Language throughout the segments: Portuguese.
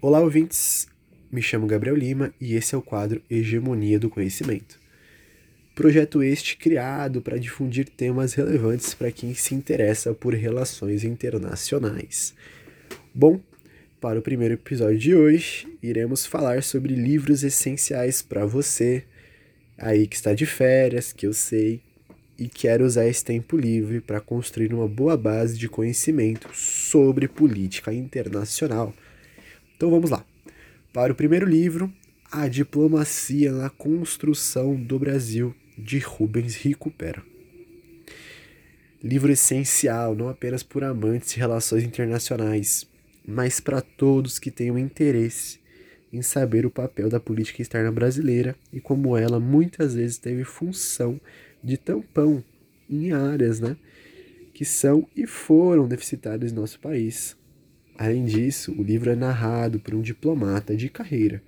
Olá, ouvintes! Me chamo Gabriel Lima e esse é o quadro Hegemonia do Conhecimento. Projeto este criado para difundir temas relevantes para quem se interessa por relações internacionais. Bom, para o primeiro episódio de hoje, iremos falar sobre livros essenciais para você, aí que está de férias, que eu sei, e quer usar esse tempo livre para construir uma boa base de conhecimento sobre política internacional. Então vamos lá. Para o primeiro livro, A Diplomacia na Construção do Brasil, de Rubens Recupera. Livro essencial não apenas por amantes de relações internacionais, mas para todos que tenham interesse em saber o papel da política externa brasileira e como ela muitas vezes teve função de tampão em áreas né, que são e foram deficitárias no nosso país. Além disso, o livro é narrado por um diplomata de carreira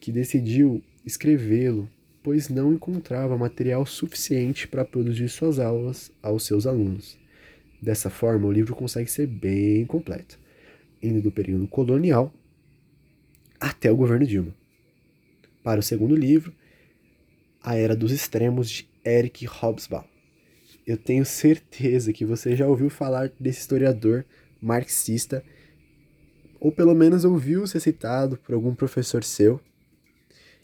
que decidiu escrevê-lo, pois não encontrava material suficiente para produzir suas aulas aos seus alunos. Dessa forma, o livro consegue ser bem completo, indo do período colonial até o governo Dilma. Para o segundo livro, A Era dos Extremos de Eric Hobsbawm. Eu tenho certeza que você já ouviu falar desse historiador marxista, ou pelo menos ouviu ser citado por algum professor seu,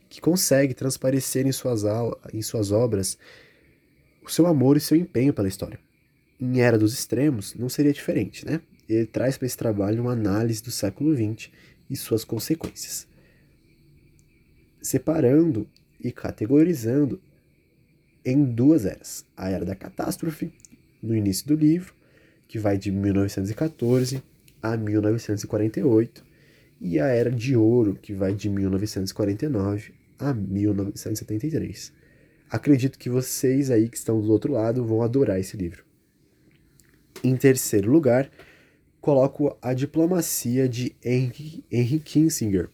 que consegue transparecer em suas, aulas, em suas obras o seu amor e seu empenho pela história. Em Era dos Extremos, não seria diferente, né? Ele traz para esse trabalho uma análise do século XX e suas consequências, separando e categorizando em duas eras. A era da catástrofe, no início do livro, que vai de 1914 a 1948, e a era de ouro, que vai de 1949 a 1973. Acredito que vocês aí que estão do outro lado vão adorar esse livro. Em terceiro lugar, coloco a diplomacia de Henry, Henry Kissinger,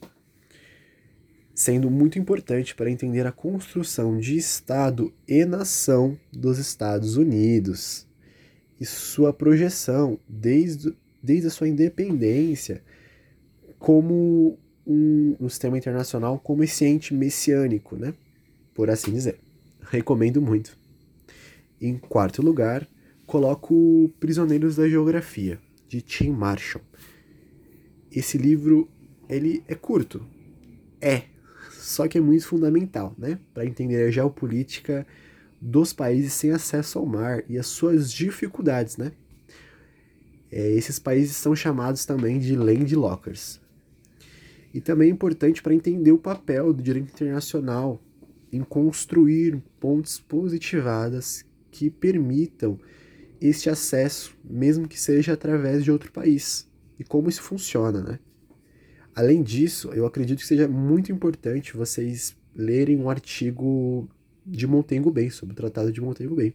sendo muito importante para entender a construção de Estado e nação dos Estados Unidos e sua projeção desde, desde a sua independência como um, um sistema internacional como esse ente messiânico, né? por assim dizer. Recomendo muito. Em quarto lugar, coloco Prisioneiros da Geografia, de Tim Marshall. Esse livro, ele é curto. É, só que é muito fundamental, né, para entender a geopolítica dos países sem acesso ao mar e as suas dificuldades, né? É, esses países são chamados também de landlockers. E também é importante para entender o papel do direito internacional em construir pontes positivadas que permitam este acesso, mesmo que seja através de outro país. E como isso funciona, né? Além disso, eu acredito que seja muito importante vocês lerem um artigo de Montego Bay, sobre o Tratado de Montego Bay.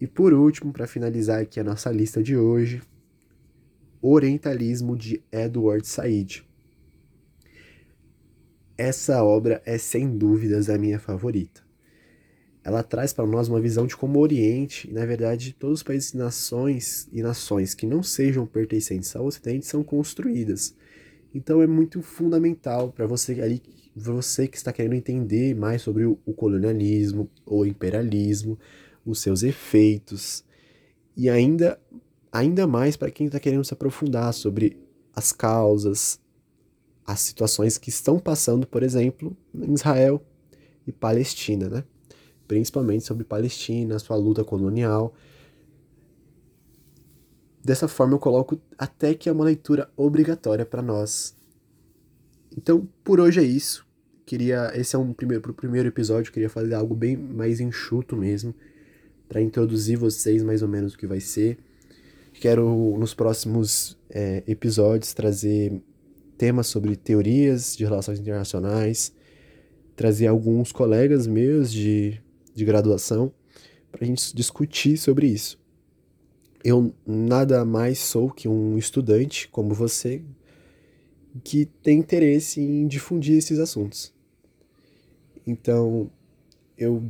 E por último, para finalizar aqui a nossa lista de hoje, Orientalismo de Edward Said. Essa obra é sem dúvidas a minha favorita. Ela traz para nós uma visão de como o Oriente, e na verdade todos os países e nações e nações que não sejam pertencentes ao Ocidente são construídas então é muito fundamental para você ali, você que está querendo entender mais sobre o, o colonialismo ou imperialismo, os seus efeitos e ainda ainda mais para quem está querendo se aprofundar sobre as causas, as situações que estão passando, por exemplo, em Israel e Palestina, né? Principalmente sobre Palestina, sua luta colonial Dessa forma, eu coloco até que é uma leitura obrigatória para nós. Então, por hoje é isso. Queria, esse é um primeiro pro primeiro episódio, queria fazer algo bem mais enxuto mesmo, para introduzir vocês mais ou menos o que vai ser. Quero nos próximos é, episódios trazer temas sobre teorias de relações internacionais, trazer alguns colegas meus de, de graduação para a gente discutir sobre isso. Eu nada mais sou que um estudante como você que tem interesse em difundir esses assuntos. Então, eu,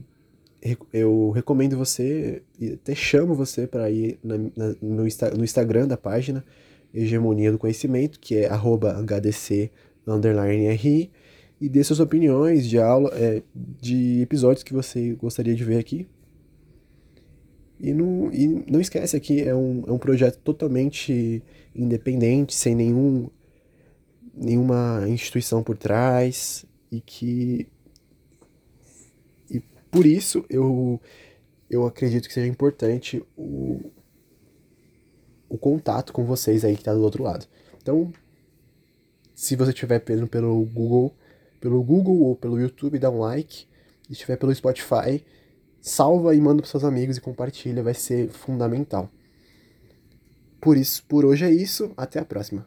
eu recomendo você, até chamo você para ir na, na, no, no Instagram da página, Hegemonia do Conhecimento, que é arroba HDC underline RI, e dê suas opiniões de aula, é, de episódios que você gostaria de ver aqui. E não, e não esquece aqui, é um, é um projeto totalmente independente, sem nenhum, nenhuma instituição por trás, e que. Por isso eu, eu acredito que seja importante o, o contato com vocês aí que tá do outro lado. Então, se você estiver pelo, pelo Google, pelo Google ou pelo YouTube, dá um like. Se estiver pelo Spotify, salva e manda para seus amigos e compartilha, vai ser fundamental. Por isso, por hoje é isso, até a próxima.